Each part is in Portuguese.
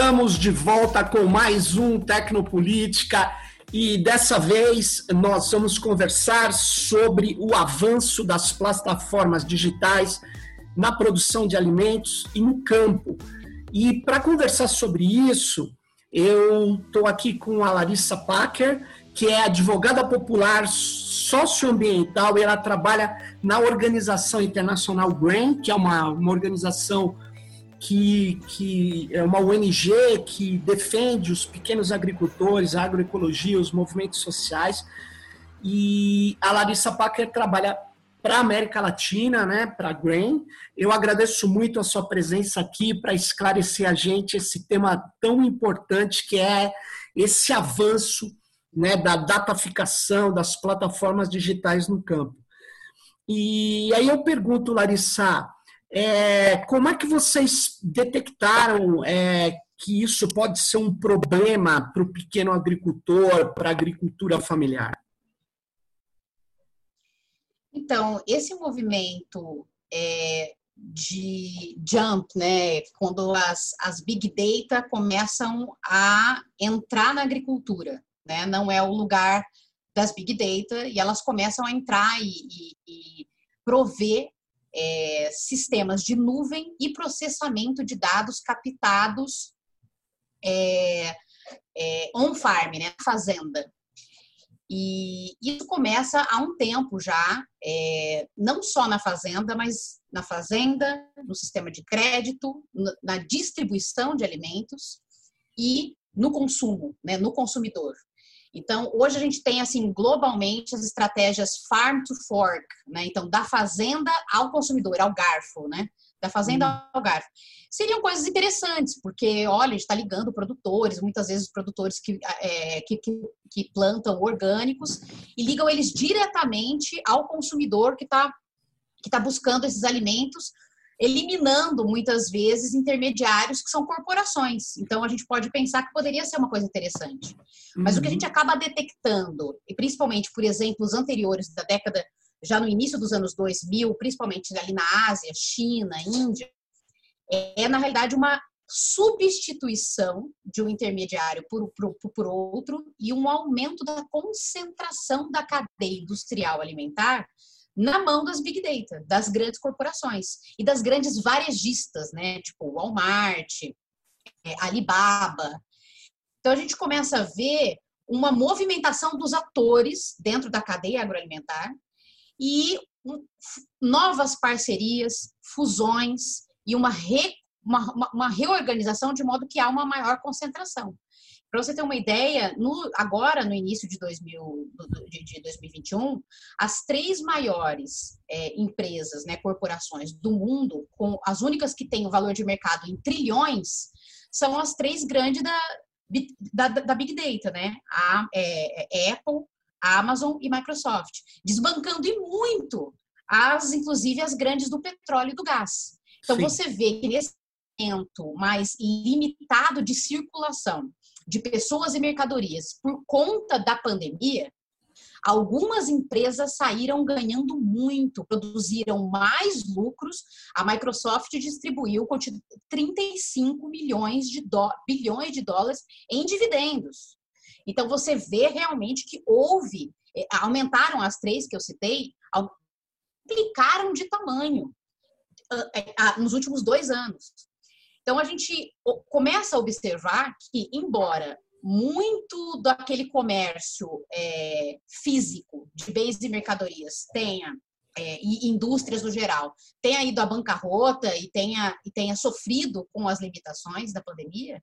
Estamos de volta com mais um Tecnopolítica e dessa vez nós vamos conversar sobre o avanço das plataformas digitais na produção de alimentos e no campo. E para conversar sobre isso, eu estou aqui com a Larissa Packer, que é advogada popular socioambiental e ela trabalha na Organização Internacional GRAIN, que é uma, uma organização que, que é uma ONG que defende os pequenos agricultores, a agroecologia, os movimentos sociais. E a Larissa Packer trabalha para a América Latina, né, para a Grain. Eu agradeço muito a sua presença aqui para esclarecer a gente esse tema tão importante que é esse avanço né, da dataficação das plataformas digitais no campo. E aí eu pergunto, Larissa, é, como é que vocês detectaram é, que isso pode ser um problema para o pequeno agricultor, para a agricultura familiar? Então, esse movimento é, de jump, né, quando as, as big data começam a entrar na agricultura, né, não é o lugar das big data e elas começam a entrar e, e, e prover é, sistemas de nuvem e processamento de dados captados é, é, on-farm, né, fazenda. E isso começa há um tempo já, é, não só na fazenda, mas na fazenda, no sistema de crédito, na distribuição de alimentos e no consumo, né, no consumidor. Então, hoje a gente tem, assim, globalmente as estratégias farm to fork, né? Então, da fazenda ao consumidor, ao garfo, né? Da fazenda uhum. ao garfo. Seriam coisas interessantes, porque, olha, a gente está ligando produtores, muitas vezes produtores que, é, que, que, que plantam orgânicos, e ligam eles diretamente ao consumidor que está que tá buscando esses alimentos eliminando muitas vezes intermediários que são corporações. Então a gente pode pensar que poderia ser uma coisa interessante. Mas uhum. o que a gente uhum. acaba detectando, e principalmente por exemplos anteriores da década, já no início dos anos 2000, principalmente ali na Ásia, China, Índia, é na realidade uma substituição de um intermediário por, por, por outro e um aumento da concentração da cadeia industrial alimentar na mão das big data, das grandes corporações e das grandes varejistas, né? Tipo Walmart, é, Alibaba. Então a gente começa a ver uma movimentação dos atores dentro da cadeia agroalimentar e novas parcerias, fusões e uma, uma, uma, uma reorganização de modo que há uma maior concentração. Para você ter uma ideia, no, agora no início de, 2000, de, de 2021, as três maiores é, empresas, né, corporações do mundo, com as únicas que têm o valor de mercado em trilhões, são as três grandes da, da, da Big Data, né? A é, é, Apple, a Amazon e Microsoft, desbancando e muito as, inclusive, as grandes do petróleo e do gás. Então Sim. você vê que nesse mais limitado de circulação de pessoas e mercadorias por conta da pandemia, algumas empresas saíram ganhando muito, produziram mais lucros. A Microsoft distribuiu 35 milhões de bilhões de dólares em dividendos. Então você vê realmente que houve, eh, aumentaram as três que eu citei, duplicaram de tamanho eh, nos últimos dois anos. Então, a gente começa a observar que, embora muito daquele comércio é, físico de bens e mercadorias tenha, é, e indústrias no geral, tenha ido à bancarrota e tenha, e tenha sofrido com as limitações da pandemia,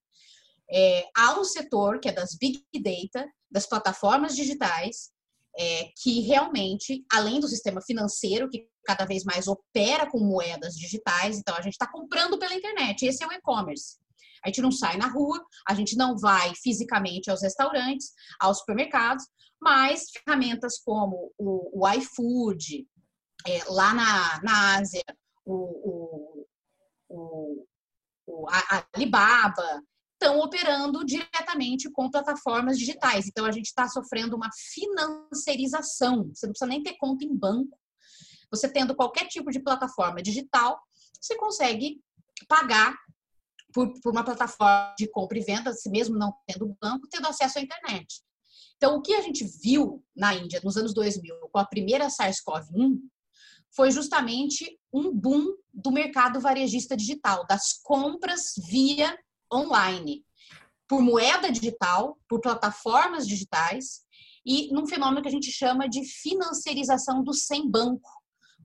é, há um setor que é das big data, das plataformas digitais, é, que realmente, além do sistema financeiro, que cada vez mais opera com moedas digitais, então a gente está comprando pela internet, esse é o e-commerce. A gente não sai na rua, a gente não vai fisicamente aos restaurantes, aos supermercados, mas ferramentas como o, o iFood, é, lá na, na Ásia, o, o, o, a Alibaba, estão operando diretamente com plataformas digitais. Então, a gente está sofrendo uma financiarização. Você não precisa nem ter conta em banco. Você tendo qualquer tipo de plataforma digital, você consegue pagar por, por uma plataforma de compra e venda, mesmo não tendo banco, tendo acesso à internet. Então, o que a gente viu na Índia nos anos 2000 com a primeira SARS-CoV-1 foi justamente um boom do mercado varejista digital, das compras via online, por moeda digital, por plataformas digitais e num fenômeno que a gente chama de financiarização do sem banco.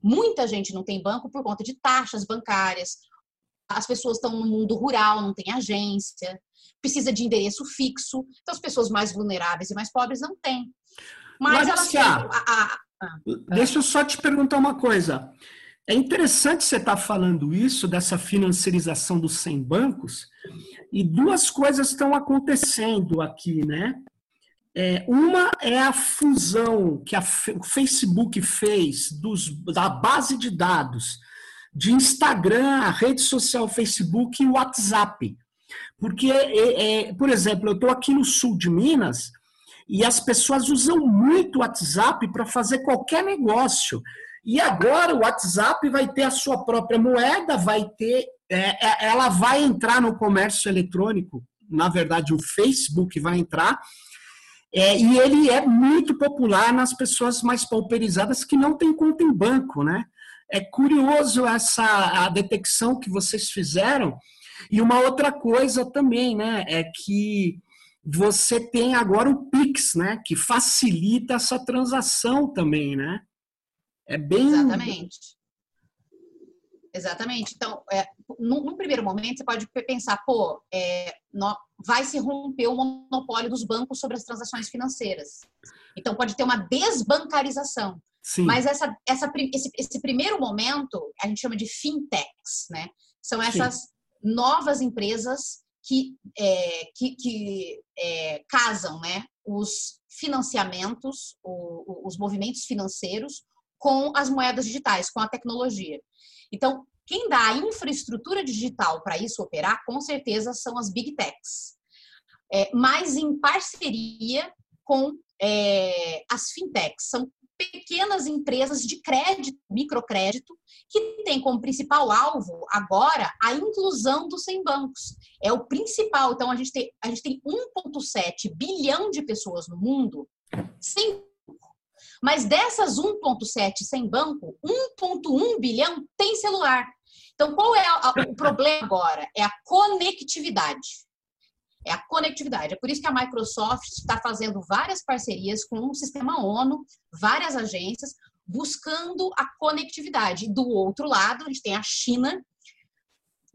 Muita gente não tem banco por conta de taxas bancárias. As pessoas estão no mundo rural, não tem agência, precisa de endereço fixo. Então, as pessoas mais vulneráveis e mais pobres não têm. Mas elas têm. A, a, a, deixa eu só te perguntar uma coisa. É interessante você estar tá falando isso, dessa financiarização dos 100 bancos, e duas coisas estão acontecendo aqui, né? É, uma é a fusão que a, o Facebook fez dos, da base de dados de Instagram, a rede social Facebook e WhatsApp. Porque, é, é, por exemplo, eu estou aqui no sul de Minas e as pessoas usam muito o WhatsApp para fazer qualquer negócio. E agora o WhatsApp vai ter a sua própria moeda, vai ter, é, é, ela vai entrar no comércio eletrônico. Na verdade, o Facebook vai entrar. É, e ele é muito popular nas pessoas mais pauperizadas que não têm conta em banco, né? É curioso essa a detecção que vocês fizeram. E uma outra coisa também, né, é que você tem agora o Pix, né, que facilita essa transação também, né? É bem. Exatamente. Exatamente. Então, é, no, no, primeiro momento, você pode pensar, pô, é, no, vai se romper o monopólio dos bancos sobre as transações financeiras. Então, pode ter uma desbancarização. Sim. Mas essa, essa, esse, esse primeiro momento, a gente chama de fintechs, né? São essas Sim. novas empresas que, é, que, que é, casam né, os financiamentos, o, os movimentos financeiros com as moedas digitais, com a tecnologia. Então, quem dá a infraestrutura digital para isso operar, com certeza, são as big techs, é, mas em parceria com é, as fintechs. São pequenas empresas de crédito, microcrédito, que têm como principal alvo agora a inclusão dos sem bancos. É o principal. Então, a gente tem, a gente tem 1,7 bilhão de pessoas no mundo sem mas dessas 1,7 sem banco, 1,1 bilhão tem celular. Então, qual é o problema agora? É a conectividade. É a conectividade. É por isso que a Microsoft está fazendo várias parcerias com o sistema ONU, várias agências, buscando a conectividade. Do outro lado, a gente tem a China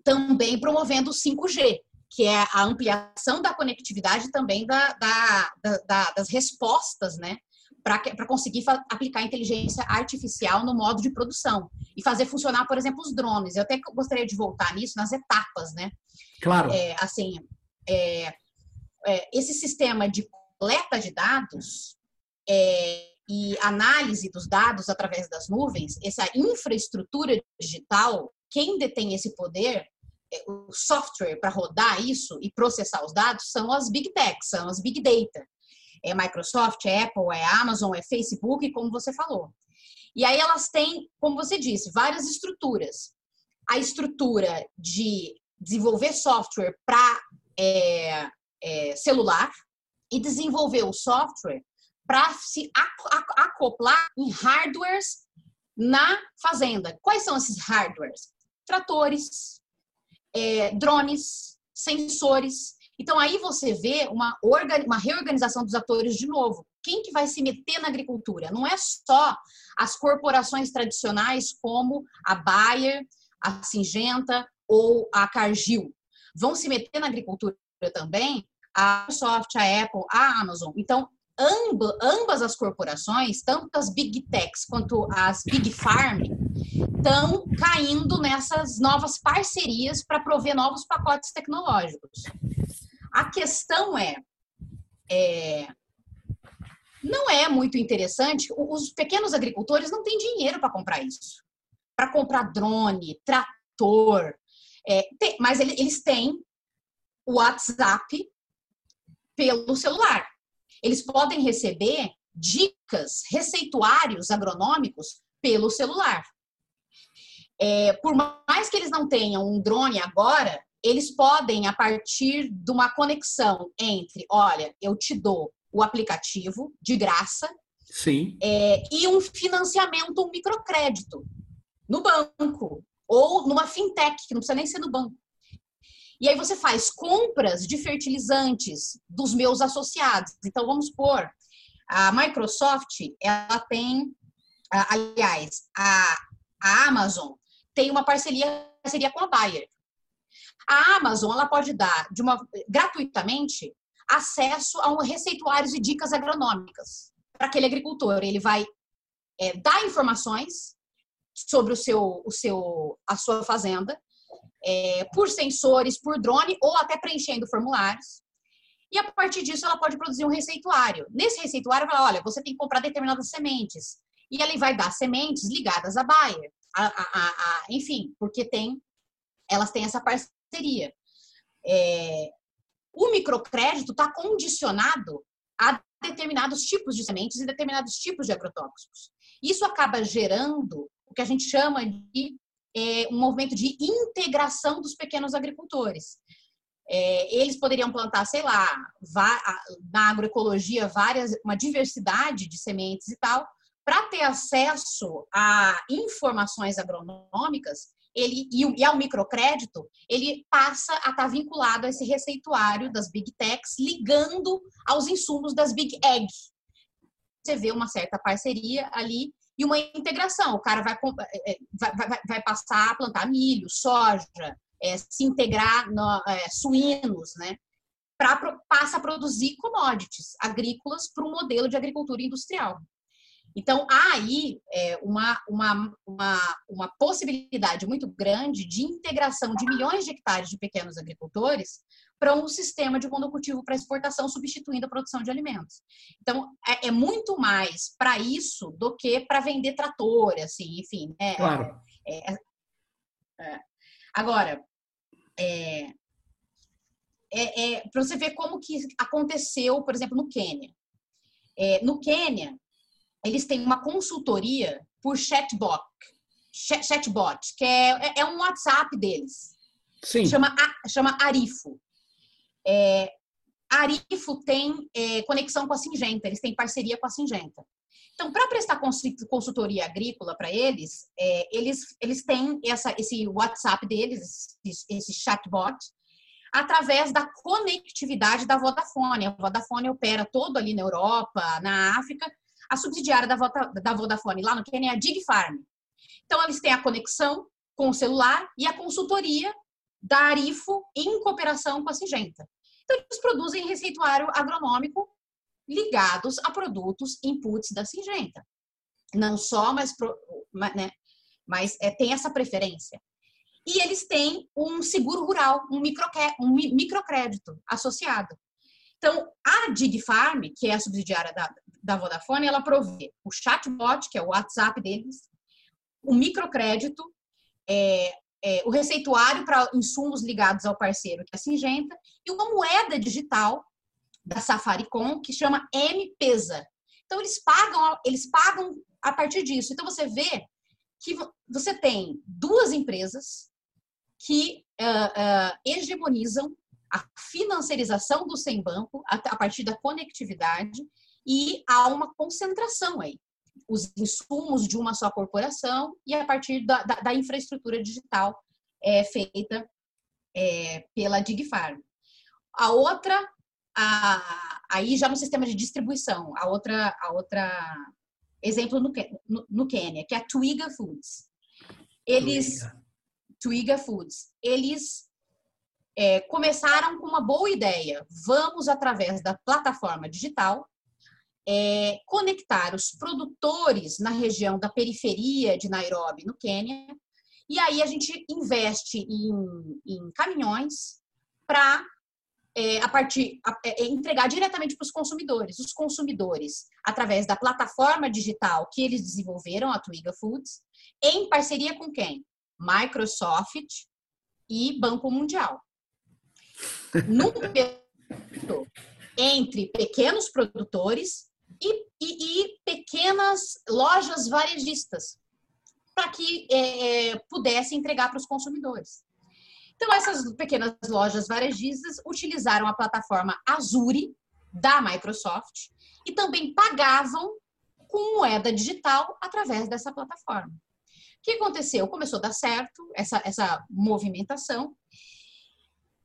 também promovendo o 5G, que é a ampliação da conectividade também da, da, da, das respostas, né? Para conseguir aplicar inteligência artificial no modo de produção e fazer funcionar, por exemplo, os drones. Eu até gostaria de voltar nisso nas etapas, né? Claro. É, assim, é, é, esse sistema de coleta de dados é, e análise dos dados através das nuvens, essa infraestrutura digital, quem detém esse poder é, o software para rodar isso e processar os dados são as big techs, são as big data é Microsoft, é Apple, é Amazon, é Facebook, como você falou. E aí elas têm, como você disse, várias estruturas. A estrutura de desenvolver software para é, é, celular e desenvolver o software para se acoplar em hardwares na fazenda. Quais são esses hardwares? Tratores, é, drones, sensores, então aí você vê uma, uma reorganização dos atores de novo. Quem que vai se meter na agricultura? Não é só as corporações tradicionais como a Bayer, a Singenta ou a Cargill. Vão se meter na agricultura também a Microsoft, a Apple, a Amazon. Então, ambas, ambas as corporações, tanto as Big Techs quanto as Big Farm, estão caindo nessas novas parcerias para prover novos pacotes tecnológicos. A questão é, é não é muito interessante. Os pequenos agricultores não têm dinheiro para comprar isso, para comprar drone, trator. É, tem, mas eles têm o WhatsApp pelo celular. Eles podem receber dicas, receituários agronômicos pelo celular. É, por mais que eles não tenham um drone agora, eles podem, a partir de uma conexão entre, olha, eu te dou o aplicativo de graça Sim. É, e um financiamento, um microcrédito no banco ou numa fintech, que não precisa nem ser no banco. E aí você faz compras de fertilizantes dos meus associados. Então vamos supor, a Microsoft, ela tem, aliás, a, a Amazon tem uma parceria, parceria com a Bayer. A Amazon ela pode dar de uma, gratuitamente acesso a um receituários e dicas agronômicas para aquele agricultor. Ele vai é, dar informações sobre o seu, o seu, a sua fazenda, é, por sensores, por drone ou até preenchendo formulários. E a partir disso ela pode produzir um receituário. Nesse receituário, ela olha, você tem que comprar determinadas sementes. E ele vai dar sementes ligadas à Bayer, a, a, a, enfim, porque tem, elas têm essa parceria. É, o microcrédito está condicionado a determinados tipos de sementes e determinados tipos de agrotóxicos. Isso acaba gerando o que a gente chama de é, um movimento de integração dos pequenos agricultores. É, eles poderiam plantar, sei lá, na agroecologia, várias, uma diversidade de sementes e tal, para ter acesso a informações agronômicas, ele e, ao microcrédito, ele passa a estar tá vinculado a esse receituário das big techs, ligando aos insumos das big ag. Você vê uma certa parceria ali e uma integração. O cara vai, é, é, vai, vai, vai passar a plantar milho, soja, é, se integrar no, é, suínos, né? Pra, passa a produzir commodities agrícolas para um modelo de agricultura industrial. Então, há aí é, uma, uma, uma, uma possibilidade muito grande de integração de milhões de hectares de pequenos agricultores para um sistema de monocultivo para exportação, substituindo a produção de alimentos. Então, é, é muito mais para isso do que para vender trator, assim, enfim. Né? Claro. É, é, é. agora, é, é, para você ver como que aconteceu, por exemplo, no Quênia. no Quênia, eles têm uma consultoria por chatbot, chatbot que é, é um WhatsApp deles. Sim. Chama, chama Arifo. É, Arifo tem é, conexão com a Singenta, eles têm parceria com a Singenta. Então, para prestar consultoria agrícola para eles, é, eles, eles têm essa, esse WhatsApp deles, esse, esse chatbot, através da conectividade da Vodafone. A Vodafone opera todo ali na Europa, na África, a subsidiária da, da Vodafone lá no Quênia é a Dig Farm. Então, eles têm a conexão com o celular e a consultoria da Arifo em cooperação com a Singenta. Então, eles produzem receituário agronômico ligados a produtos inputs da Singenta. Não só, mas, né, mas é, tem essa preferência. E eles têm um seguro rural, um microcrédito associado. Então, a Dig Farm, que é a subsidiária da, da Vodafone, ela provê o chatbot, que é o WhatsApp deles, o microcrédito, é, é, o receituário para insumos ligados ao parceiro, que é a Singenta, e uma moeda digital da Safaricom, que chama M-Pesa. Então, eles pagam, eles pagam a partir disso. Então, você vê que você tem duas empresas que uh, uh, hegemonizam a financiarização do sem banco a, partir da conectividade e há uma concentração aí. Os insumos de uma só corporação e a partir da, da, da infraestrutura digital é, feita é, pela DigFarm. A outra, a, aí já no sistema de distribuição, a outra, a outra exemplo no, no, no Quênia, que é a Twiga Foods. Eles, Twiga, Twiga Foods, eles é, começaram com uma boa ideia. Vamos, através da plataforma digital, é, conectar os produtores na região da periferia de Nairobi, no Quênia, e aí a gente investe em, em caminhões para é, a partir é, entregar diretamente para os consumidores. Os consumidores, através da plataforma digital que eles desenvolveram, a Twiga Foods, em parceria com quem? Microsoft e Banco Mundial no entre pequenos produtores e, e, e pequenas lojas varejistas para que é, é, pudesse entregar para os consumidores. Então, essas pequenas lojas varejistas utilizaram a plataforma Azure da Microsoft e também pagavam com moeda digital através dessa plataforma. O que aconteceu? Começou a dar certo essa, essa movimentação.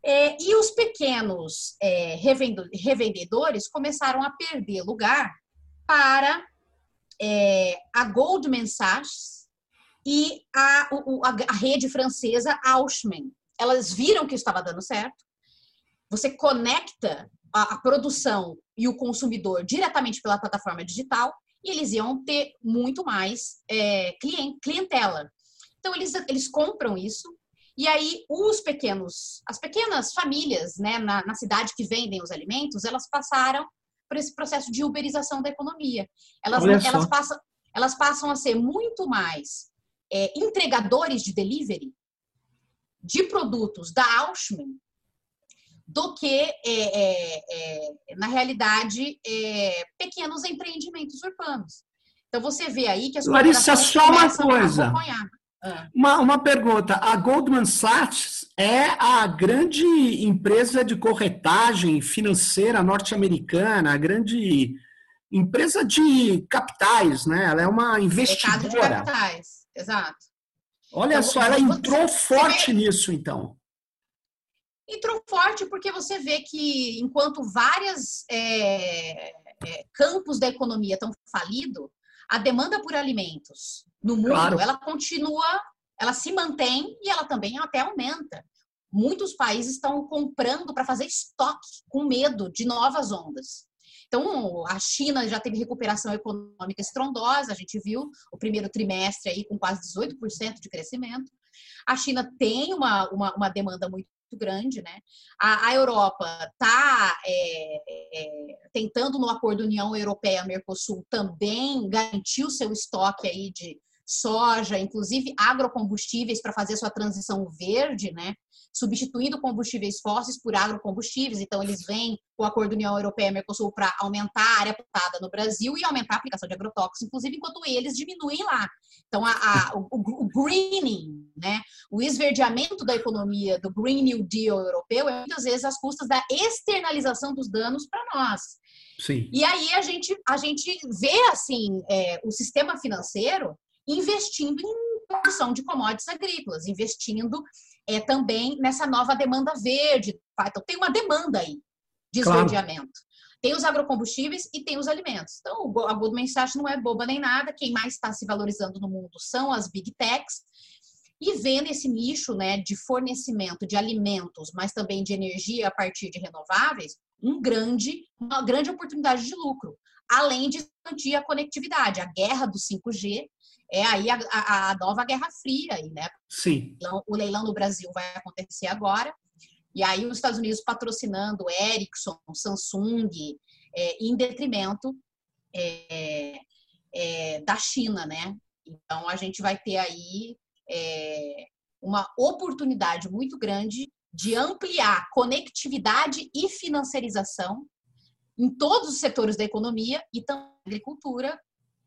É, e os pequenos é, revendedores começaram a perder lugar para é, a Goldman Sachs e a, a, a rede francesa Auchan. Elas viram que estava dando certo. Você conecta a, a produção e o consumidor diretamente pela plataforma digital e eles iam ter muito mais é, clientela. Então, eles, eles compram isso, e aí os pequenos, as pequenas famílias né, na, na cidade que vendem os alimentos, elas passaram por esse processo de uberização da economia. Elas, elas, passam, elas passam a ser muito mais é, entregadores de delivery de produtos da Auschman do que, é, é, é, na realidade, é, pequenos empreendimentos urbanos. Então, você vê aí que as Larissa, só uma coisa. Ah. Uma, uma pergunta. A Goldman Sachs é a grande empresa de corretagem financeira norte-americana, a grande empresa de capitais, né? Ela é uma investidora. Mercado de capitais, exato. Olha então, só, ela entrou forte vê... nisso, então entrou forte porque você vê que enquanto vários é, é, campos da economia estão falidos, a demanda por alimentos no mundo claro. ela continua, ela se mantém e ela também até aumenta. Muitos países estão comprando para fazer estoque com medo de novas ondas. Então, a China já teve recuperação econômica estrondosa, a gente viu o primeiro trimestre aí com quase 18% de crescimento. A China tem uma, uma, uma demanda muito grande, né? A, a Europa está é, é, tentando no acordo União Europeia-Mercosul também garantir o seu estoque aí de soja, inclusive agrocombustíveis para fazer sua transição verde, né? substituindo combustíveis fósseis por agrocombustíveis. Então, eles vêm com o acordo União Europeia-Mercosul para aumentar a área plantada no Brasil e aumentar a aplicação de agrotóxicos, inclusive enquanto eles diminuem lá. Então, a, a, o, o, greening, né? o esverdeamento da economia do Green New Deal europeu é muitas vezes às custas da externalização dos danos para nós. Sim. E aí a gente, a gente vê assim é, o sistema financeiro investindo em produção de commodities agrícolas, investindo é, também nessa nova demanda verde. Tá? Então, tem uma demanda aí de esverdeamento. Claro. Tem os agrocombustíveis e tem os alimentos. Então, a Goldman Sachs não é boba nem nada. Quem mais está se valorizando no mundo são as big techs. E vê nesse nicho né, de fornecimento de alimentos, mas também de energia a partir de renováveis, um grande, uma grande oportunidade de lucro. Além de expandir a conectividade. A guerra do 5G é aí a, a, a nova Guerra Fria, aí, né? Sim. O leilão no Brasil vai acontecer agora. E aí os Estados Unidos patrocinando Ericsson, Samsung, é, em detrimento é, é, da China, né? Então a gente vai ter aí é, uma oportunidade muito grande de ampliar conectividade e financiarização em todos os setores da economia e também agricultura,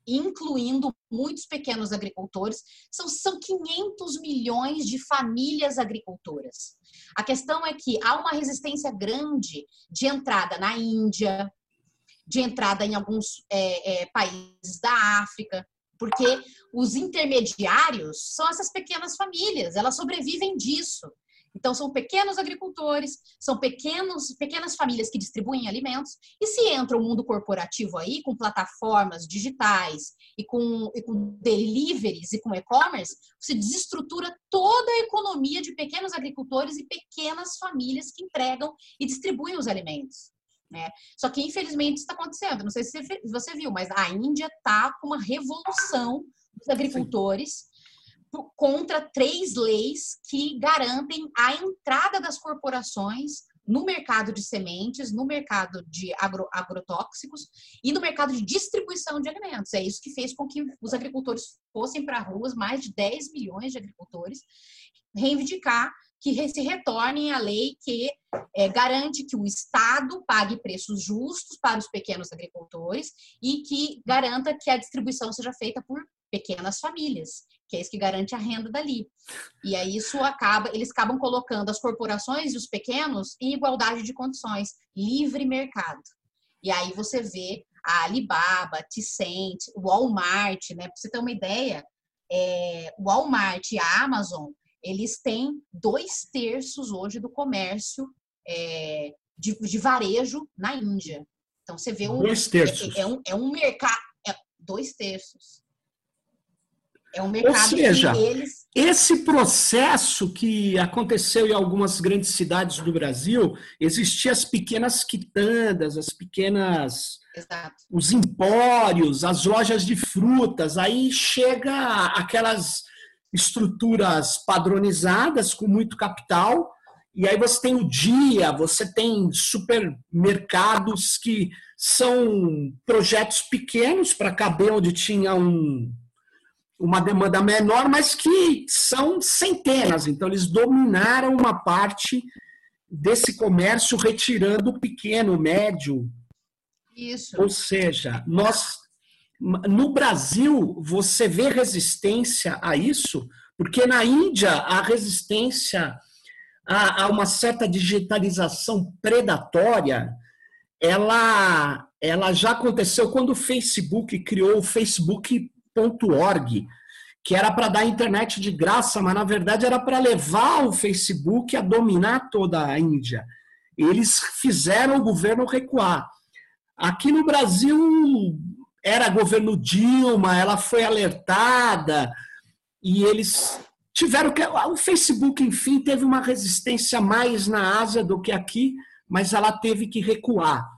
incluindo muitos pequenos agricultores, são, são 500 milhões de famílias agricultoras. A questão é que há uma resistência grande de entrada na Índia, de entrada em alguns é, é, países da África, porque os intermediários são essas pequenas famílias, elas sobrevivem disso. Então, são pequenos agricultores, são pequenos, pequenas famílias que distribuem alimentos. E se entra o mundo corporativo aí, com plataformas digitais e com, e com deliveries e com e-commerce, você desestrutura toda a economia de pequenos agricultores e pequenas famílias que entregam e distribuem os alimentos. Né? Só que, infelizmente, está acontecendo. Não sei se você viu, mas a Índia está com uma revolução dos agricultores. Sim contra três leis que garantem a entrada das corporações no mercado de sementes, no mercado de agro, agrotóxicos e no mercado de distribuição de alimentos. É isso que fez com que os agricultores fossem para ruas, mais de 10 milhões de agricultores, reivindicar que se retornem à lei que é, garante que o Estado pague preços justos para os pequenos agricultores e que garanta que a distribuição seja feita por pequenas famílias, que é isso que garante a renda dali. E aí isso acaba, eles acabam colocando as corporações e os pequenos em igualdade de condições, livre mercado. E aí você vê a Alibaba, Tencent, o Walmart, né? Para você ter uma ideia, é, o Walmart e a Amazon, eles têm dois terços hoje do comércio é, de, de, varejo na Índia. Então você vê um dois terços. É, é um, é um mercado, é, dois terços. É um mercado Ou seja, eles... esse processo que aconteceu em algumas grandes cidades do Brasil, existiam as pequenas quitandas, as pequenas Exato. os empórios, as lojas de frutas, aí chega aquelas estruturas padronizadas com muito capital, e aí você tem o dia, você tem supermercados que são projetos pequenos para caber onde tinha um, uma demanda menor, mas que são centenas. Então, eles dominaram uma parte desse comércio, retirando o pequeno, o médio, isso. Ou seja, nós no Brasil você vê resistência a isso, porque na Índia a resistência a, a uma certa digitalização predatória, ela ela já aconteceu quando o Facebook criou o Facebook.org, que era para dar internet de graça, mas na verdade era para levar o Facebook a dominar toda a Índia. Eles fizeram o governo recuar. Aqui no Brasil era governo Dilma, ela foi alertada e eles tiveram que. O Facebook, enfim, teve uma resistência mais na Ásia do que aqui, mas ela teve que recuar.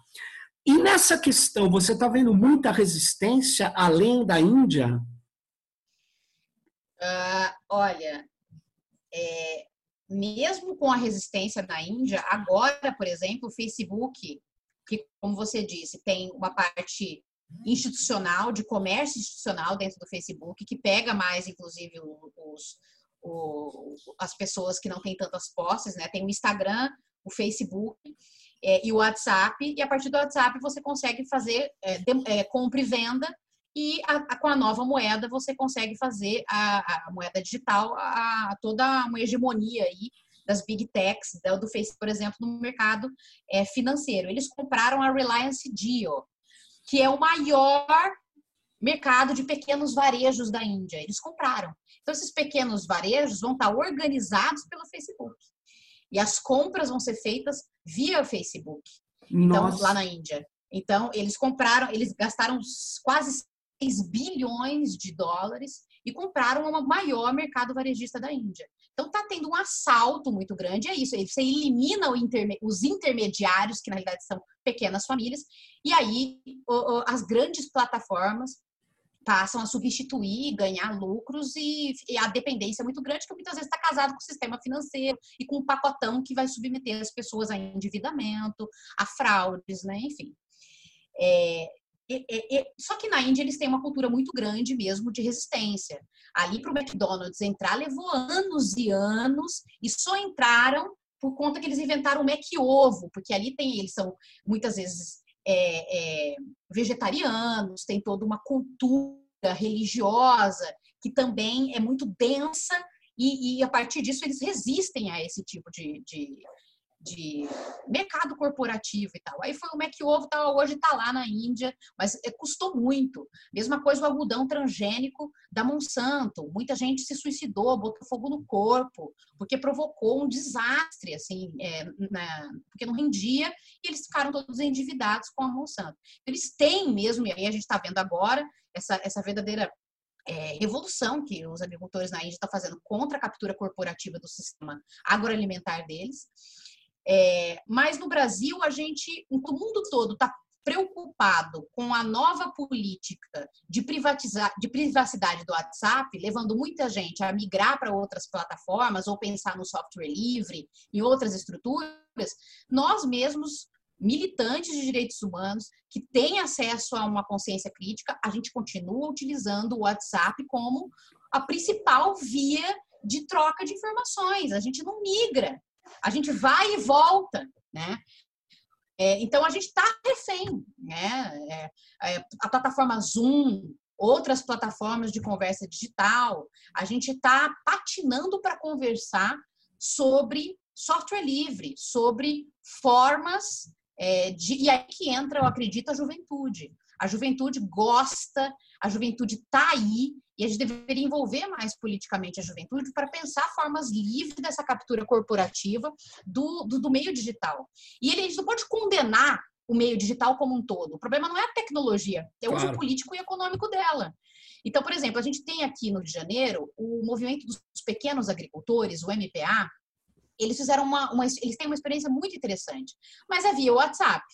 E nessa questão, você está vendo muita resistência além da Índia? Uh, olha, é, mesmo com a resistência da Índia, agora, por exemplo, o Facebook que, como você disse, tem uma parte institucional, de comércio institucional dentro do Facebook, que pega mais, inclusive, os, os, as pessoas que não têm tantas posses, né? Tem o Instagram, o Facebook é, e o WhatsApp, e a partir do WhatsApp você consegue fazer é, de, é, compra e venda, e a, a, com a nova moeda você consegue fazer a, a moeda digital, a, toda uma hegemonia aí das big techs, do Facebook, por exemplo, no mercado é, financeiro. Eles compraram a Reliance Jio, que é o maior mercado de pequenos varejos da Índia. Eles compraram. Então, esses pequenos varejos vão estar organizados pelo Facebook. E as compras vão ser feitas via Facebook. Então, Nossa. lá na Índia. Então, eles compraram, eles gastaram quase 6 bilhões de dólares e compraram o maior mercado varejista da Índia. Então está tendo um assalto muito grande, é isso. Você elimina os intermediários, que na realidade são pequenas famílias, e aí as grandes plataformas passam a substituir, ganhar lucros e, a dependência é muito grande, que muitas vezes está casado com o sistema financeiro e com um pacotão que vai submeter as pessoas a endividamento, a fraudes, né? Enfim. É, e, e, só que na Índia eles têm uma cultura muito grande mesmo de resistência. Ali para o McDonald's entrar levou anos e anos e só entraram por conta que eles inventaram o Mac Ovo, porque ali tem eles são muitas vezes é, é, vegetarianos, tem toda uma cultura religiosa que também é muito densa e, e, a partir disso eles resistem a esse tipo de, de, de mercado corporativo e tal. Aí foi o Mac Ovo, tá, hoje está lá na Índia, mas é, custou muito. Mesma coisa o algodão transgênico da Monsanto. Muita gente se suicidou, botou fogo no corpo, porque provocou um desastre, assim, é, na, porque não rendia e eles ficaram todos endividados com a Monsanto. Eles têm mesmo, e aí a gente está vendo agora, essa, essa verdadeira é, revolução que os agricultores na Índia estão fazendo contra a captura corporativa do sistema agroalimentar deles. É, mas no Brasil, a gente, o mundo todo está preocupado com a nova política de, privatizar, de privacidade do WhatsApp, levando muita gente a migrar para outras plataformas ou pensar no software livre, em outras estruturas, nós mesmos, militantes de direitos humanos, que têm acesso a uma consciência crítica, a gente continua utilizando o WhatsApp como a principal via de troca de informações. A gente não migra. A gente vai e volta, né? É, então a gente está refém, né? É, é, a plataforma Zoom, outras plataformas de conversa digital, a gente está patinando para conversar sobre software livre, sobre formas é, de. E aí que entra, eu acredito, a juventude. A juventude gosta, a juventude está aí, e a gente deveria envolver mais politicamente a juventude para pensar formas livres dessa captura corporativa do, do, do meio digital. E ele, a gente não pode condenar o meio digital como um todo. O problema não é a tecnologia, é o claro. uso político e econômico dela. Então, por exemplo, a gente tem aqui no Rio de Janeiro o movimento dos pequenos agricultores, o MPA. Eles fizeram uma, uma eles têm uma experiência muito interessante, mas é via WhatsApp.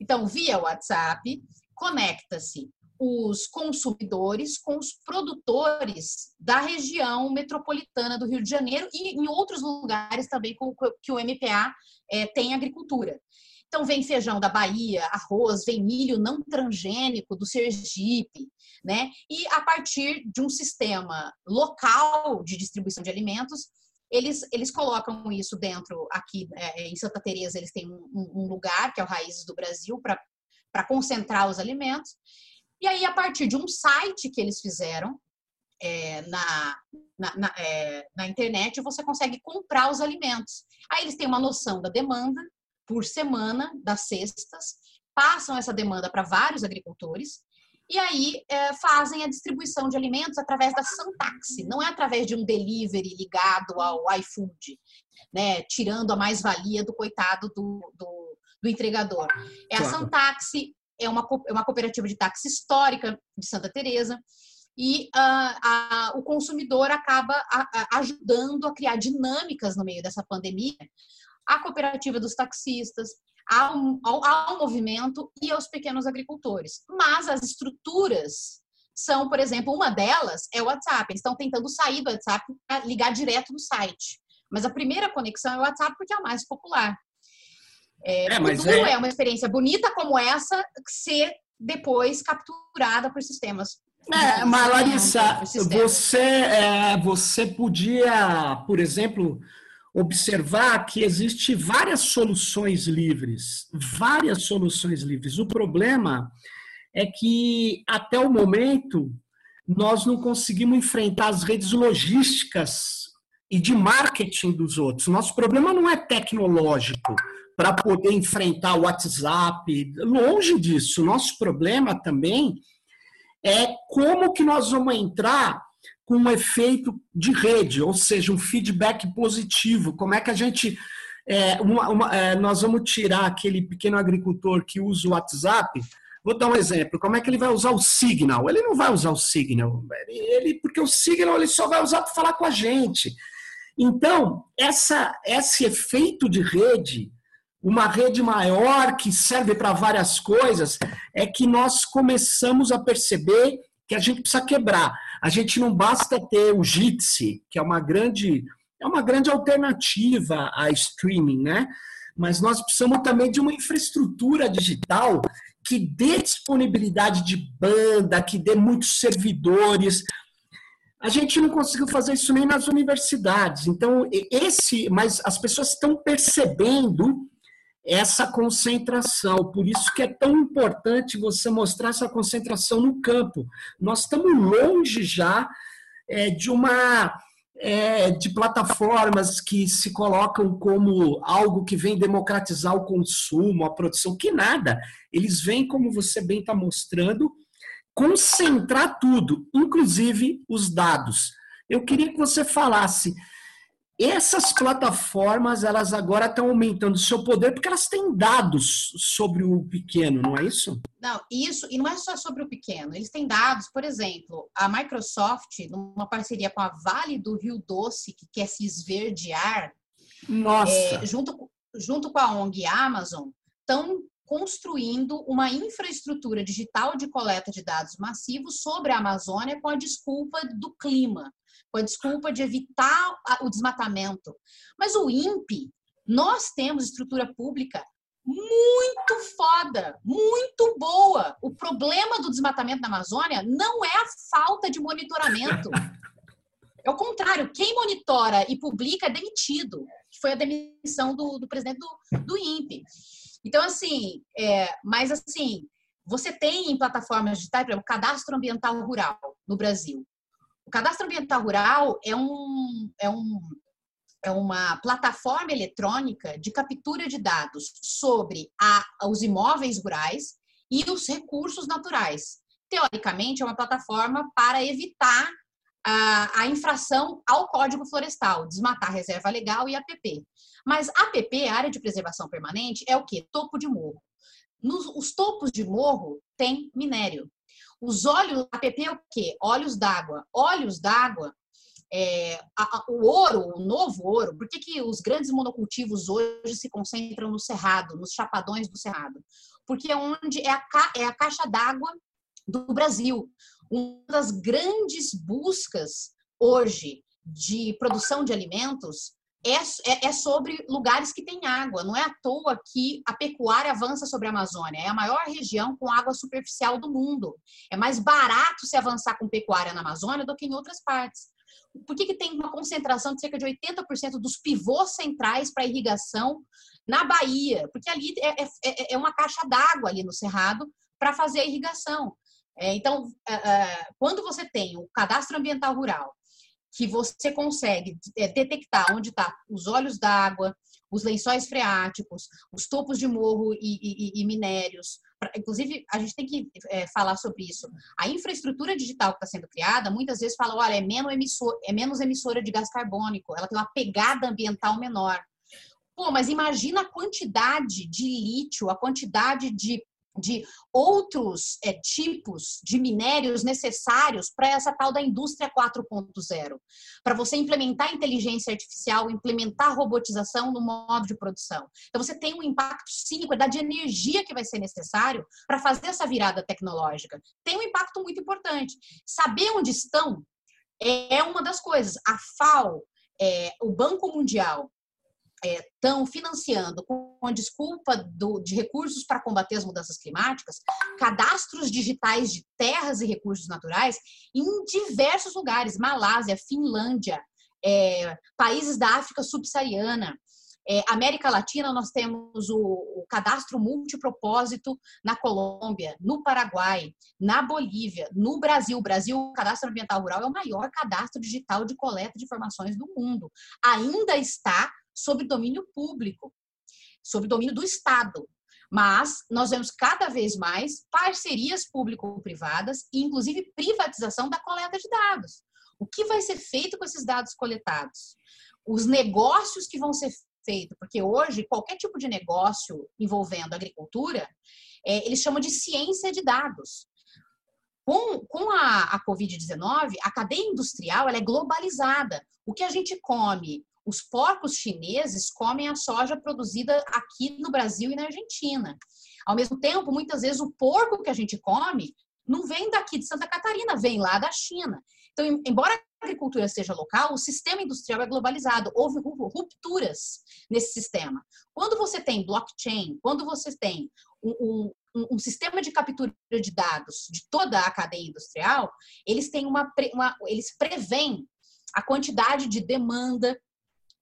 Então, via WhatsApp, conecta-se os consumidores com os produtores da região metropolitana do Rio de Janeiro e em outros lugares também que o MPA é, tem agricultura. Então, vem feijão da Bahia, arroz, vem milho não transgênico do Sergipe, né? E a partir de um sistema local de distribuição de alimentos, eles, eles colocam isso dentro, aqui é, em Santa Teresa, eles têm um, um, lugar, que é o Raízes do Brasil, para concentrar os alimentos. E aí, a partir de um site que eles fizeram é, na, na, na, é, na internet, você consegue comprar os alimentos. Aí eles têm uma noção da demanda, por semana das cestas, passam essa demanda para vários agricultores e aí é, fazem a distribuição de alimentos através da Santaxi, não é através de um delivery ligado ao iFood, né, tirando a mais-valia do coitado do, do, do entregador. É a Santaxi, é uma, é uma cooperativa de táxi histórica de Santa Teresa, e uh, a, o consumidor acaba a, a, ajudando a criar dinâmicas no meio dessa pandemia, à cooperativa dos taxistas, ao, ao, ao movimento e aos pequenos agricultores. Mas as estruturas são, por exemplo, uma delas é o WhatsApp. Eles estão tentando sair do WhatsApp para ligar direto no site. Mas a primeira conexão é o WhatsApp porque é a mais popular. É, é mas é... é uma experiência bonita como essa ser depois capturada por sistemas. É, mas Larissa, você, é, você podia, por exemplo, observar que existe várias soluções livres, várias soluções livres. O problema é que até o momento nós não conseguimos enfrentar as redes logísticas e de marketing dos outros. Nosso problema não é tecnológico para poder enfrentar o WhatsApp, longe disso. Nosso problema também é como que nós vamos entrar com um efeito de rede, ou seja, um feedback positivo. Como é que a gente. É, uma, uma, é, nós vamos tirar aquele pequeno agricultor que usa o WhatsApp. Vou dar um exemplo. Como é que ele vai usar o Signal? Ele não vai usar o Signal, ele, porque o Signal ele só vai usar para falar com a gente. Então, essa, esse efeito de rede, uma rede maior que serve para várias coisas, é que nós começamos a perceber que a gente precisa quebrar. A gente não basta ter o Jitsi, que é uma grande, é uma grande alternativa a streaming, né? Mas nós precisamos também de uma infraestrutura digital que dê disponibilidade de banda, que dê muitos servidores. A gente não conseguiu fazer isso nem nas universidades. Então, esse, mas as pessoas estão percebendo essa concentração. Por isso que é tão importante você mostrar essa concentração no campo. Nós estamos longe já é, de uma é, de plataformas que se colocam como algo que vem democratizar o consumo, a produção, que nada. Eles vêm, como você bem está mostrando, concentrar tudo, inclusive os dados. Eu queria que você falasse essas plataformas, elas agora estão aumentando o seu poder porque elas têm dados sobre o pequeno, não é isso? Não, isso, e não é só sobre o pequeno, eles têm dados, por exemplo, a Microsoft, numa parceria com a Vale do Rio Doce, que quer se esverdear, Nossa. É, junto, junto com a ONG Amazon, estão construindo uma infraestrutura digital de coleta de dados massivos sobre a Amazônia com a desculpa do clima com a desculpa de evitar o desmatamento. Mas o INPE, nós temos estrutura pública muito foda, muito boa. O problema do desmatamento na Amazônia não é a falta de monitoramento. É o contrário, quem monitora e publica é demitido, que foi a demissão do, do presidente do, do INPE. Então, assim, é, mas assim, você tem em plataformas digitais, por exemplo, cadastro ambiental rural no Brasil. O cadastro ambiental rural é, um, é, um, é uma plataforma eletrônica de captura de dados sobre a, os imóveis rurais e os recursos naturais. Teoricamente, é uma plataforma para evitar a, a, infração ao Código Florestal, desmatar reserva legal e APP. Mas APP, área de preservação permanente, é o que? Topo de morro. Nos os topos de morro tem minério. Os óleos, APP é o quê? Óleos d'água. Óleos d'água, é, o ouro, o novo ouro, por que, que os grandes monocultivos hoje se concentram no cerrado, nos chapadões do cerrado? Porque é onde é a, é a caixa d'água do Brasil. Uma das grandes buscas hoje de produção de alimentos é, é, é, sobre lugares que têm água. Não é à toa que a pecuária avança sobre a Amazônia. É a maior região com água superficial do mundo. É mais barato se avançar com pecuária na Amazônia do que em outras partes. Por que, que tem uma concentração de cerca de 80% dos pivôs centrais para irrigação na Bahia? Porque ali é, é, é, é uma caixa d'água ali no Cerrado para fazer a irrigação. É, então, quando você tem o cadastro ambiental rural, que você consegue é, detectar onde está os olhos d'água, os lençóis freáticos, os topos de morro e, e, e minérios. Inclusive, a gente tem que é, falar sobre isso. A infraestrutura digital que está sendo criada, muitas vezes fala, olha, é menos, emissor, é menos emissora de gás carbônico, ela tem uma pegada ambiental menor. Pô, mas imagina a quantidade de lítio, a quantidade de de outros é, tipos de minérios necessários para essa tal da indústria 4.0, para você implementar inteligência artificial, implementar robotização no modo de produção. Então você tem um impacto sim, quantidade de energia que vai ser necessário para fazer essa virada tecnológica. Tem um impacto muito importante. Saber onde estão é uma das coisas. A FAO, é, o Banco Mundial estão é, financiando, com a desculpa do, de recursos para combater as mudanças climáticas, cadastros digitais de terras e recursos naturais em diversos lugares Malásia, Finlândia, é, países da África subsaariana. É, América Latina, nós temos o, o, cadastro multipropósito na Colômbia, no Paraguai, na Bolívia, no Brasil. O Brasil, o cadastro ambiental rural é o maior cadastro digital de coleta de informações do mundo. Ainda está sob domínio público, sob domínio do Estado. Mas nós vemos cada vez mais parcerias público-privadas e, inclusive, privatização da coleta de dados. O que vai ser feito com esses dados coletados? Os negócios que vão ser feitos, porque hoje qualquer tipo de negócio envolvendo agricultura, é, eles chamam de ciência de dados. Com, com a, a Covid-19, a cadeia industrial ela é globalizada. O que a gente come os porcos chineses comem a soja produzida aqui no Brasil e na Argentina. Ao mesmo tempo, muitas vezes o porco que a gente come não vem daqui de Santa Catarina, vem lá da China. Então, embora a agricultura seja local, o sistema industrial é globalizado. Houve rupturas nesse sistema. Quando você tem blockchain, quando você tem um, um, um sistema de captura de dados de toda a cadeia industrial, eles têm uma, uma eles prevêem a quantidade de demanda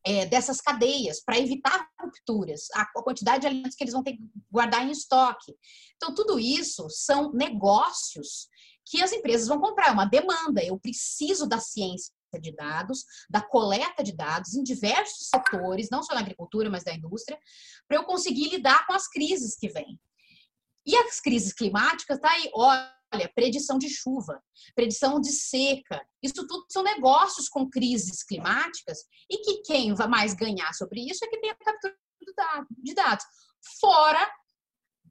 é, dessas cadeias para evitar rupturas, a, a quantidade de alimentos que eles vão ter que guardar em estoque. Então, tudo isso são negócios que as empresas vão comprar, é uma demanda. Eu preciso da ciência de dados, da coleta de dados em diversos setores, não só na agricultura, mas da indústria, para eu conseguir lidar com as crises que vêm. E as crises climáticas, tá aí, olha, olha, predição de chuva, predição de seca. Isso tudo são negócios com crises climáticas e que quem vai mais ganhar sobre isso é que tem a captura de dados. Fora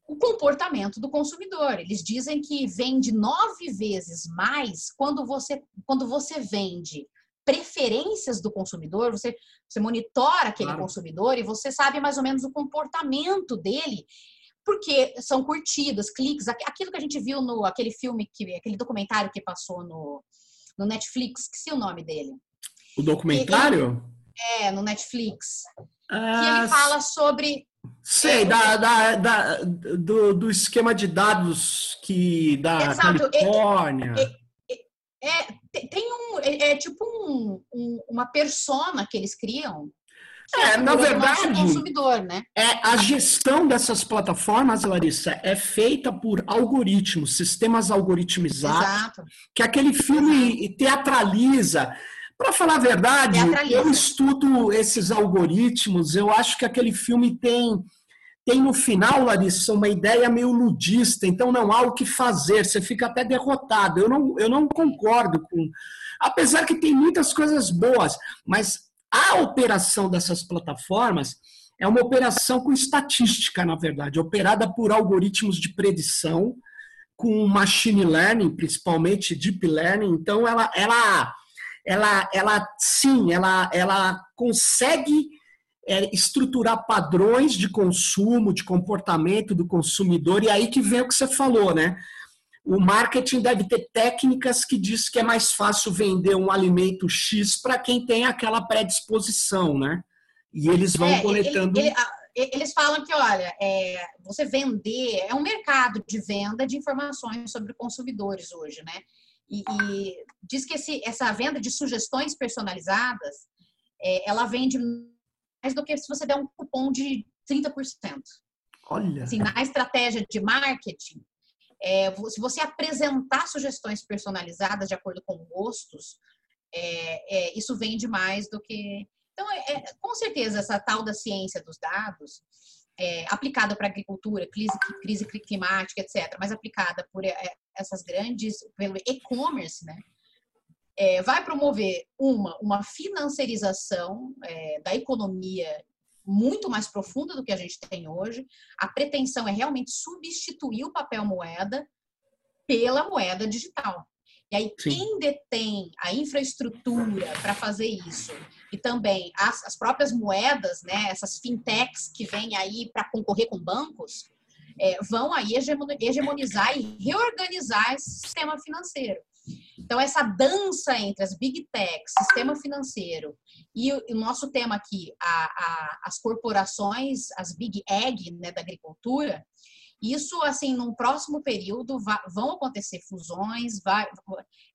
o comportamento do consumidor. Eles dizem que vende nove vezes mais quando você, quando você vende preferências do consumidor, você, você monitora aquele claro. consumidor e você sabe mais ou menos o comportamento dele porque são curtidas, cliques, aquilo que a gente viu no aquele filme, que, aquele documentário que passou no, no Netflix, que se o nome dele. O documentário? Ele, é, no Netflix. Ah, que ele fala sobre. Sei, é, da, da, da, do, do esquema de dados que da exato, Califórnia. É, é, é, tem um. É, é, tipo um, um, uma persona que eles criam é, na verdade, consumidor, né? É, a gestão dessas plataformas, Larissa, é feita por algoritmos, sistemas algoritmizados, Exato. que aquele filme Exato. teatraliza. Para falar a verdade, teatraliza. eu estudo esses algoritmos, eu acho que aquele filme tem tem no final, Larissa, uma ideia meio ludista, então não há o que fazer, você fica até derrotado. Eu não, eu não concordo com. Apesar que tem muitas coisas boas, mas a operação dessas plataformas é uma operação com estatística, na verdade, operada por algoritmos de predição, com machine learning, principalmente deep learning. Então, ela, ela, ela, ela sim, ela, ela consegue é, estruturar padrões de consumo, de comportamento do consumidor, e aí que vem o que você falou, né? O marketing deve ter técnicas que diz que é mais fácil vender um alimento X para quem tem aquela predisposição, né? E eles vão é, coletando. Ele, ele, eles falam que, olha, é, você vender é um mercado de venda de informações sobre consumidores hoje, né? E, e diz que esse, essa venda de sugestões personalizadas, é, ela vende mais do que se você der um cupom de 30%. Olha. Assim, na estratégia de marketing, é, se você apresentar sugestões personalizadas de acordo com gostos, é, é, isso vende mais do que. Então, é, é, com certeza, essa tal da ciência dos dados, é, aplicada para agricultura, crise, crise, climática, etc., mas aplicada por essas grandes, pelo e-commerce, né? vai promover uma, uma financiarização da economia muito mais profunda do que a gente tem hoje. A pretensão é realmente substituir o papel moeda pela moeda digital. E aí, Sim. quem detém a infraestrutura para fazer isso, e também as, as, próprias moedas, né, essas fintechs que vêm aí para concorrer com bancos, é, vão aí hegemonizar e reorganizar esse sistema financeiro. Então, essa dança entre as big techs, sistema financeiro e o, nosso tema aqui, a, a, as corporações, as big egg né, da agricultura, isso, assim, num próximo período vai, vão acontecer fusões vai,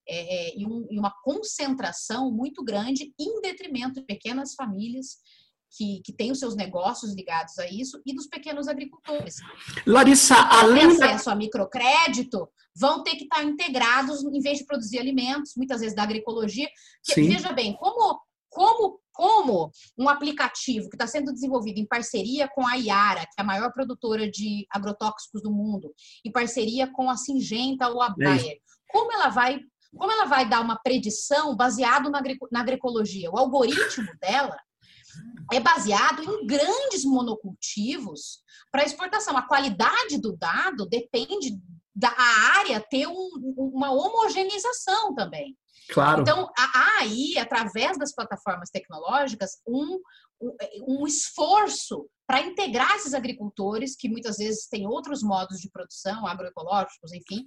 é, é, e, um, e uma concentração muito grande em detrimento de pequenas famílias que, que têm os seus negócios ligados a isso e dos pequenos agricultores. Larissa, além de acesso a microcrédito, vão ter que estar integrados em vez de produzir alimentos, muitas vezes da agroecologia. Que, veja bem, como como, como um aplicativo que está sendo desenvolvido em parceria com a Iara, que é a maior produtora de agrotóxicos do mundo, em parceria com a Singenta ou a Bayer, como ela vai como ela vai dar uma predição baseado na, na agroecologia? O algoritmo dela é baseado em grandes monocultivos para exportação. A qualidade do dado depende da área ter um, uma homogeneização também. Claro. Então, há aí, através das plataformas tecnológicas, um, um esforço para integrar esses agricultores, que muitas vezes têm outros modos de produção, agroecológicos, enfim,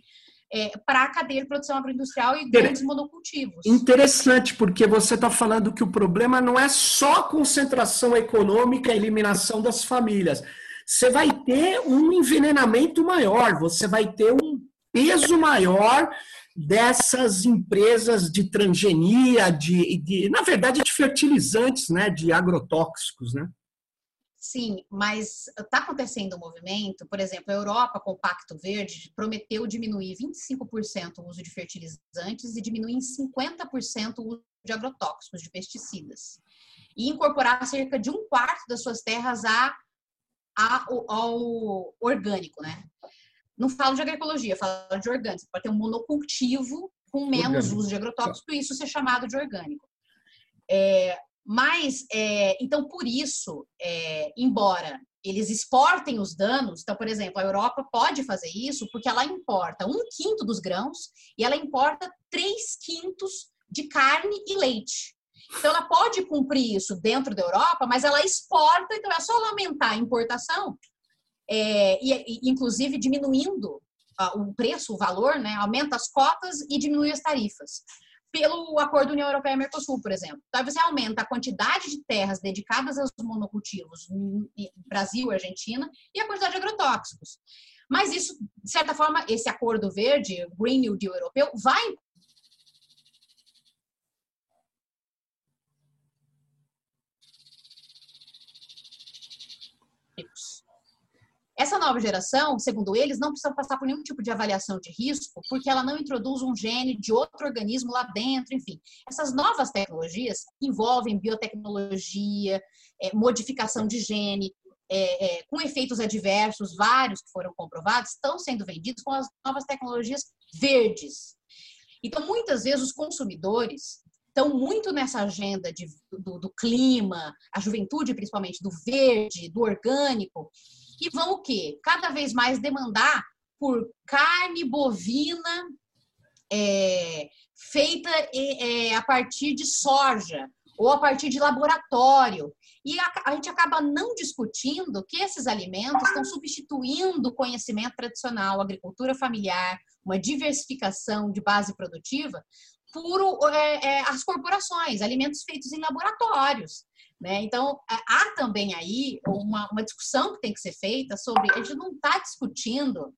é, para a cadeia de produção agroindustrial e grandes monocultivos. Interessante, porque você está falando que o problema não é só a concentração econômica, a eliminação das famílias. Você vai ter um envenenamento maior, você vai ter um peso maior dessas empresas de transgenia, de, de, na verdade, de fertilizantes, né, de agrotóxicos, né? Sim, mas está acontecendo um movimento, por exemplo, a Europa, com o Pacto Verde, prometeu diminuir 25% o uso de fertilizantes e diminuir em 50% o uso de agrotóxicos, de pesticidas. E incorporar cerca de um quarto das suas terras a, a, ao orgânico, né? Não falo de agroecologia, falo de orgânico. Você pode ter um monocultivo com menos orgânico. uso de agrotóxico e isso ser chamado de orgânico. É, mas, é, então, por isso, é, embora eles exportem os danos, então, por exemplo, a Europa pode fazer isso porque ela importa um quinto dos grãos e ela importa três quintos de carne e leite. Então, ela pode cumprir isso dentro da Europa, mas ela exporta, então é só aumentar a importação é, e, e, inclusive diminuindo uh, o preço, o valor, né, aumenta as cotas e diminui as tarifas. Pelo acordo União Europeia-Mercosul, por exemplo. Então, você aumenta a quantidade de terras dedicadas aos monocultivos no Brasil, Argentina, e a quantidade de agrotóxicos. Mas isso, de certa forma, esse acordo verde, Green New Deal europeu, vai Essa nova geração, segundo eles, não precisa passar por nenhum tipo de avaliação de risco, porque ela não introduz um gene de outro organismo lá dentro, enfim. Essas novas tecnologias envolvem biotecnologia, é, modificação de gene, é, é, com efeitos adversos, vários que foram comprovados, estão sendo vendidos com as novas tecnologias verdes. Então, muitas vezes, os consumidores estão muito nessa agenda de, do, do clima, a juventude, principalmente, do verde, do orgânico, que vão o quê? Cada vez mais demandar por carne bovina é, feita é, a partir de soja ou a partir de laboratório. E a, a, gente acaba não discutindo que esses alimentos estão substituindo o conhecimento tradicional, agricultura familiar, uma diversificação de base produtiva, por é, é, as corporações, alimentos feitos em laboratórios. Né? Então, há também aí uma, uma, discussão que tem que ser feita sobre. A gente não está discutindo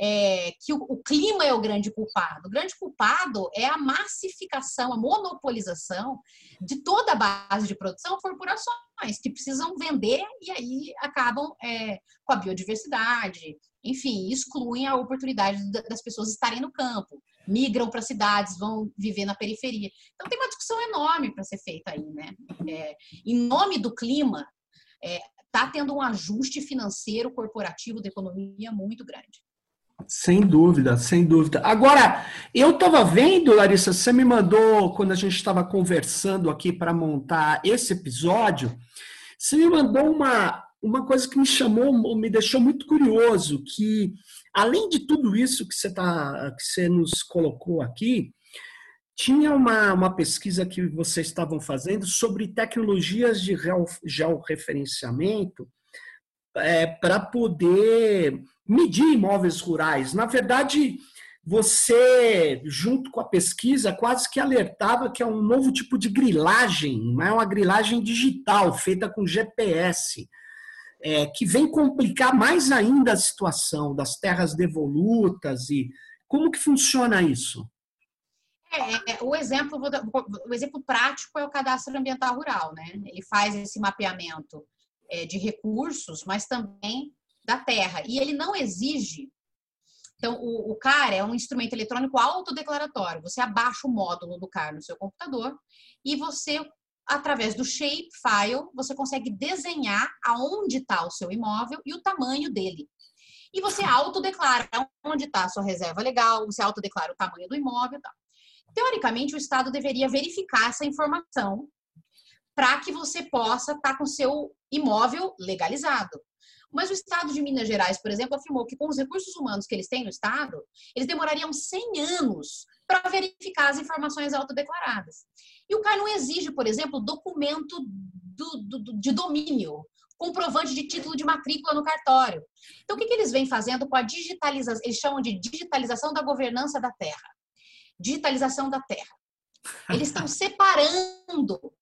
é, que o, o, clima é o grande culpado. O grande culpado é a massificação, a monopolização de toda a base de produção corporações que precisam vender e aí acabam é, com a biodiversidade, enfim, excluem a oportunidade das pessoas estarem no campo migram para cidades, vão viver na periferia. Então tem uma discussão enorme para ser feita aí, né? É, em nome do clima, está é, tendo um ajuste financeiro corporativo da economia muito grande. Sem dúvida, sem dúvida. Agora, eu estava vendo, Larissa, você me mandou, quando a gente estava conversando aqui para montar esse episódio, você me mandou uma, uma coisa que me chamou, me deixou muito curioso, que além de tudo isso que você, tá, que você nos colocou aqui, tinha uma, uma pesquisa que vocês estavam fazendo sobre tecnologias de georreferenciamento é, para poder medir imóveis rurais. Na verdade, você, junto com a pesquisa, quase que alertava que é um novo tipo de grilagem, é uma grilagem digital feita com GPS é, que vem complicar mais ainda a situação das terras devolutas e como que funciona isso? É, é o exemplo, o exemplo prático é o cadastro ambiental rural, né? Ele faz esse mapeamento é, de recursos, mas também da terra. E ele não exige. Então, o, o CAR é um instrumento eletrônico autodeclaratório. Você abaixa o módulo do CAR no seu computador e você através do shape file, você consegue desenhar aonde está o seu imóvel e o tamanho dele. E você autodeclara onde está a sua reserva legal, você autodeclara o tamanho do imóvel e tal. Teoricamente, o Estado deveria verificar essa informação para que você possa estar tá com seu imóvel legalizado. Mas o Estado de Minas Gerais, por exemplo, afirmou que com os recursos humanos que eles têm no Estado, eles demorariam 100 anos para verificar as informações autodeclaradas. E o CAR não exige, por exemplo, documento do, do, de domínio, comprovante de título de matrícula no cartório. Então, o que, que eles vêm fazendo com a digitalização? Eles chamam de digitalização da governança da terra. Digitalização da terra. Eles estão separando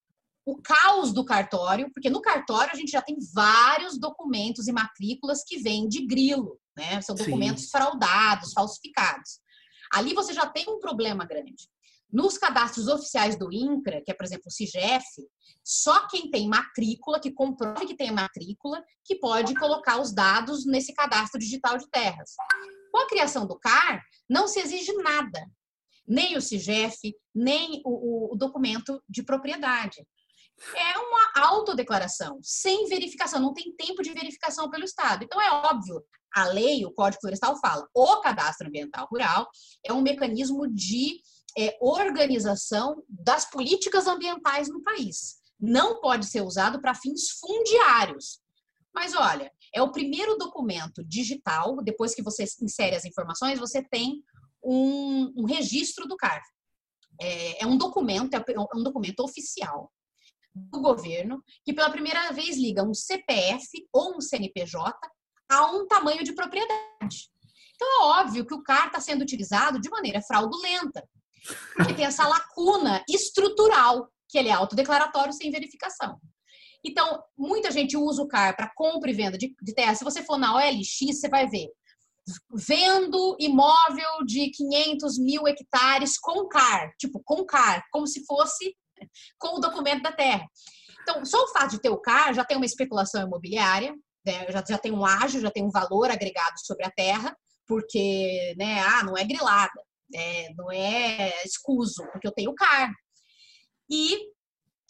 o caos do cartório, porque no cartório a gente já tem vários documentos e matrículas que vêm de grilo, né? São documentos Sim. fraudados, falsificados. Ali você já tem um problema grande. Nos cadastros oficiais do INCRA, que é, por exemplo, o CIGEF, só quem tem matrícula, que comprove que tem matrícula, que pode colocar os dados nesse cadastro digital de terras. Com a criação do CAR, não se exige nada, nem o CIGEF, nem o, o documento de propriedade. É uma autodeclaração, sem verificação, não tem tempo de verificação pelo Estado. Então, é óbvio, a lei, o Código Florestal fala, o cadastro ambiental rural é um mecanismo de é, organização das políticas ambientais no país. Não pode ser usado para fins fundiários. Mas olha, é o primeiro documento digital, depois que você insere as informações, você tem um, um registro do CAR. É, é, um documento, é um documento oficial do governo que pela primeira vez liga um CPF ou um CNPJ a um tamanho de propriedade. Então é óbvio que o CAR está sendo utilizado de maneira fraudulenta, porque tem essa lacuna estrutural, que ele é autodeclaratório sem verificação. Então, muita gente usa o CAR para compra e venda de, de terra. Se você for na OLX, você vai ver vendo imóvel de 500 mil hectares com CAR, tipo, com CAR, como se fosse com o documento da terra. Então, só o fato de ter o CAR já tem uma especulação imobiliária, né, já, já tem um ágio, já tem um valor agregado sobre a terra, porque né, ah, não é grilada, é, não é escuso, porque eu tenho carne. E,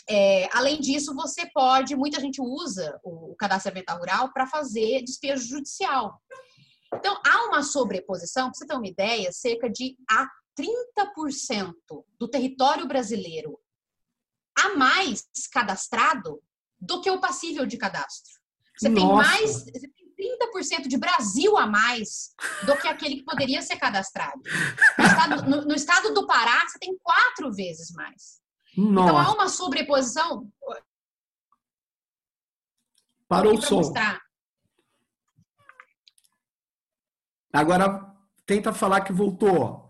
é, além disso, você pode, muita gente usa o, o cadastro ambiental rural para fazer despejo judicial. Então, há uma sobreposição, para você ter uma ideia, cerca de a 30% do território brasileiro a mais cadastrado do que o passível de cadastro. Você Nossa. tem mais, você tem 30% de Brasil a mais do que aquele que poderia ser cadastrado. No estado, no, no estado do Pará, você tem quatro vezes mais. Nossa. Então há uma sobreposição. Parou o som. Mostrar. Agora tenta falar que voltou.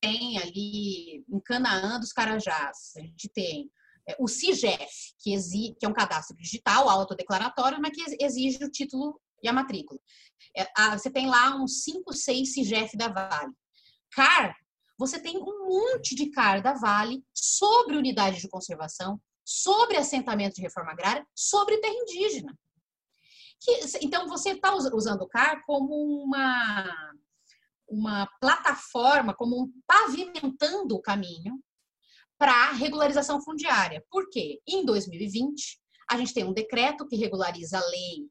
Tem ali em Canaã dos Carajás, a gente tem o CIGEF, que, exige, que é um cadastro digital, autodeclaratório, mas que exige o título e a matrícula. É, você tem lá uns 5, 6 CIGEF da Vale. CAR, você tem um monte de CAR da Vale sobre unidade de conservação, sobre assentamento de reforma agrária, sobre terra indígena. Que, então, você está usando o CAR como uma, uma plataforma, como um pavimentando o caminho para regularização fundiária. Por quê? Em 2020, a gente tem um decreto que regulariza a lei,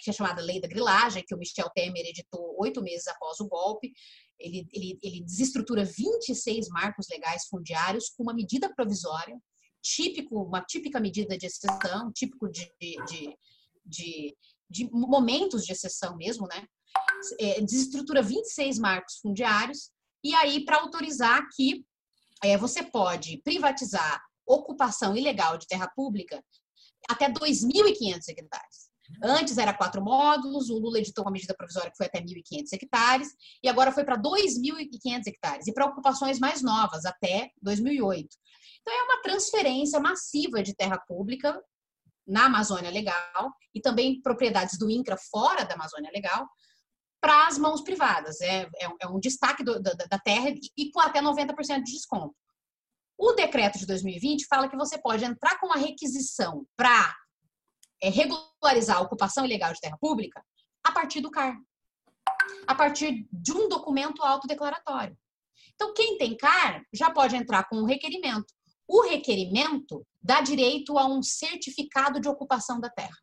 que é chamada Lei da Grilagem, que o Michel Temer editou oito meses após o golpe. Ele, ele, ele desestrutura 26 marcos legais fundiários com uma medida provisória, típico, uma típica medida de exceção, típico de, de, de, de momentos de exceção mesmo, né? É, desestrutura 26 marcos fundiários, e aí para autorizar que é, você pode privatizar ocupação ilegal de terra pública até 2.500 hectares. Antes era quatro módulos, o Lula editou uma medida provisória que foi até 1.500 hectares, e agora foi para 2.500 hectares, e para ocupações mais novas, até 2008. Então, é uma transferência massiva de terra pública na Amazônia Legal e também propriedades do INCRA fora da Amazônia Legal para as mãos privadas. É, é, é um destaque do, da, da, terra e com até 90% de desconto. O decreto de 2020 fala que você pode entrar com a requisição para é, regularizar a ocupação ilegal de terra pública a partir do CAR, a partir de um documento autodeclaratório. Então, quem tem CAR já pode entrar com um requerimento. O requerimento dá direito a um certificado de ocupação da terra.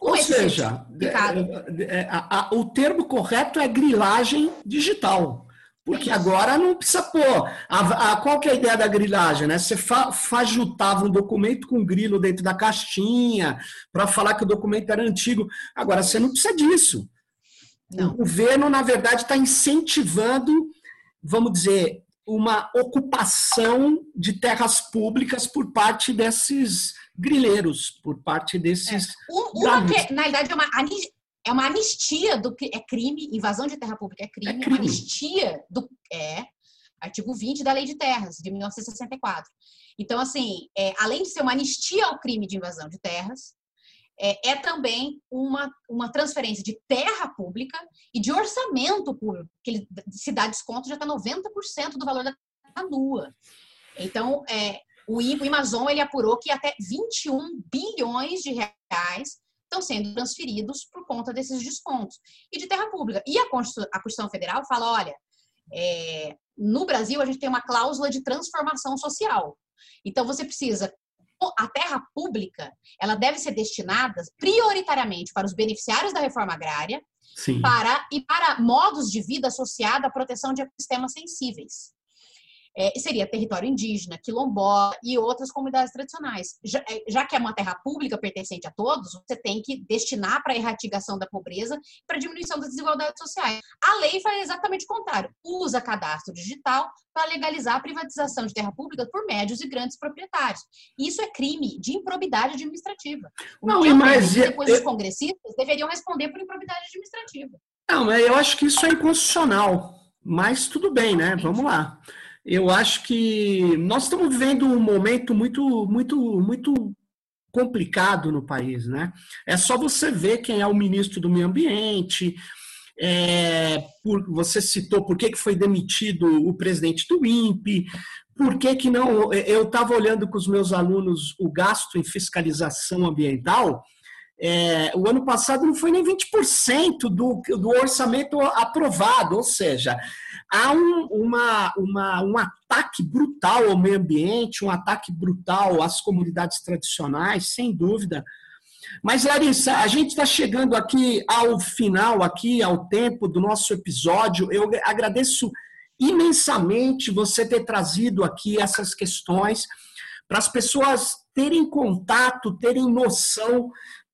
Ou seja, é, é, é, a, a, o termo correto é grilagem digital. Porque agora não precisa pôr. A, a, qual que é a ideia da grilagem? Né? Você fa, fajutava um documento com grilo dentro da caixinha para falar que o documento era antigo. Agora, você não precisa disso. Não. O governo, na verdade, está incentivando, vamos dizer, uma ocupação de terras públicas por parte desses grileiros, por parte desses. É. Uma que, na verdade, é uma, é uma anistia do que é crime, invasão de terra pública é crime, é crime. uma anistia do. É, artigo 20 da Lei de Terras, de 1964. Então, assim, é, além de ser uma anistia ao crime de invasão de terras, é, é, também uma, uma transferência de terra pública e de orçamento público, que ele se dá desconto já está 90% do valor da terra nua. Então, é, o, Amazon ele apurou que até 21 bilhões de reais estão sendo transferidos por conta desses descontos e de terra pública. E a Constituição, a Constituição Federal fala, olha, é, no Brasil a gente tem uma cláusula de transformação social. Então você precisa a terra pública ela deve ser destinada prioritariamente para os beneficiários da reforma agrária Sim. para e para modos de vida associados à proteção de ecossistemas sensíveis é, seria território indígena, quilombola e outras comunidades tradicionais. Já, é, já, que é uma terra pública pertencente a todos, você tem que destinar para a erradicação da pobreza e para a diminuição das desigualdades sociais. A lei faz exatamente o contrário. Usa cadastro digital para legalizar a privatização de terra pública por médios e grandes proprietários. Isso é crime de improbidade administrativa. Não, e mais... Depois eu... os congressistas deveriam responder por improbidade administrativa. Não, eu acho que isso é inconstitucional. Mas tudo bem, né? Vamos lá eu acho que nós estamos vivendo um momento muito, muito, muito complicado no país, né? É só você ver quem é o ministro do Meio Ambiente. É, por, você citou por que, que foi demitido o presidente do INPE, por que, que não. Eu estava olhando com os meus alunos o gasto em fiscalização ambiental. É, o ano passado não foi nem 20% do, do orçamento aprovado, ou seja, há um, uma, uma, um ataque brutal ao meio ambiente, um ataque brutal às comunidades tradicionais, sem dúvida. Mas, Larissa, a gente está chegando aqui ao final, aqui ao tempo do nosso episódio. Eu agradeço imensamente você ter trazido aqui essas questões para as pessoas terem contato, terem noção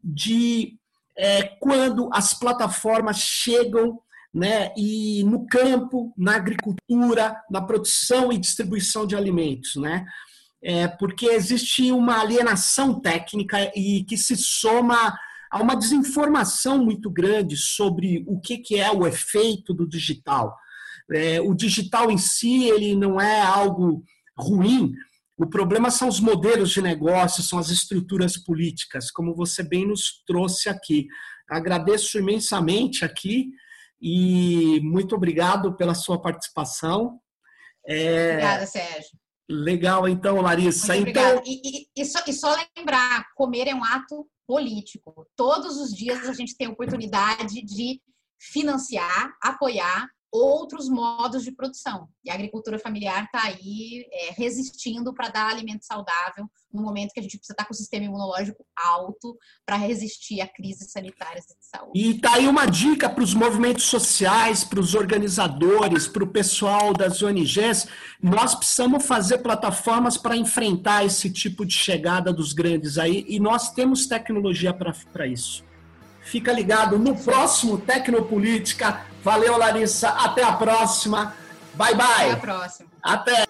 de é, quando as plataformas chegam né, e no campo, na agricultura, na produção e distribuição de alimentos, né? É, porque existe uma alienação técnica e que se soma a uma desinformação muito grande sobre o que, que é o efeito do digital. É, o digital em si ele não é algo ruim. O problema são os modelos de negócio, são as estruturas políticas, como você bem nos trouxe aqui. Agradeço imensamente aqui e muito obrigado pela sua participação. É... Obrigada, Sérgio. Legal, então, Larissa. então... E, e, e, só, e só lembrar, comer é um ato político. Todos os dias a gente tem a oportunidade de financiar, apoiar outros modos de produção. E a agricultura familiar está aí é, resistindo para dar alimento saudável no momento que a gente precisa estar tá com o sistema imunológico alto para resistir a crises sanitárias de saúde. E está aí uma dica para os movimentos sociais, para os organizadores, para o pessoal das ONGs. Nós precisamos fazer plataformas para enfrentar esse tipo de chegada dos grandes aí, e nós temos tecnologia para isso. Fica ligado no próximo Tecnopolítica. Valeu, Larissa. Até a próxima. Bye, bye. Até a próxima. Até.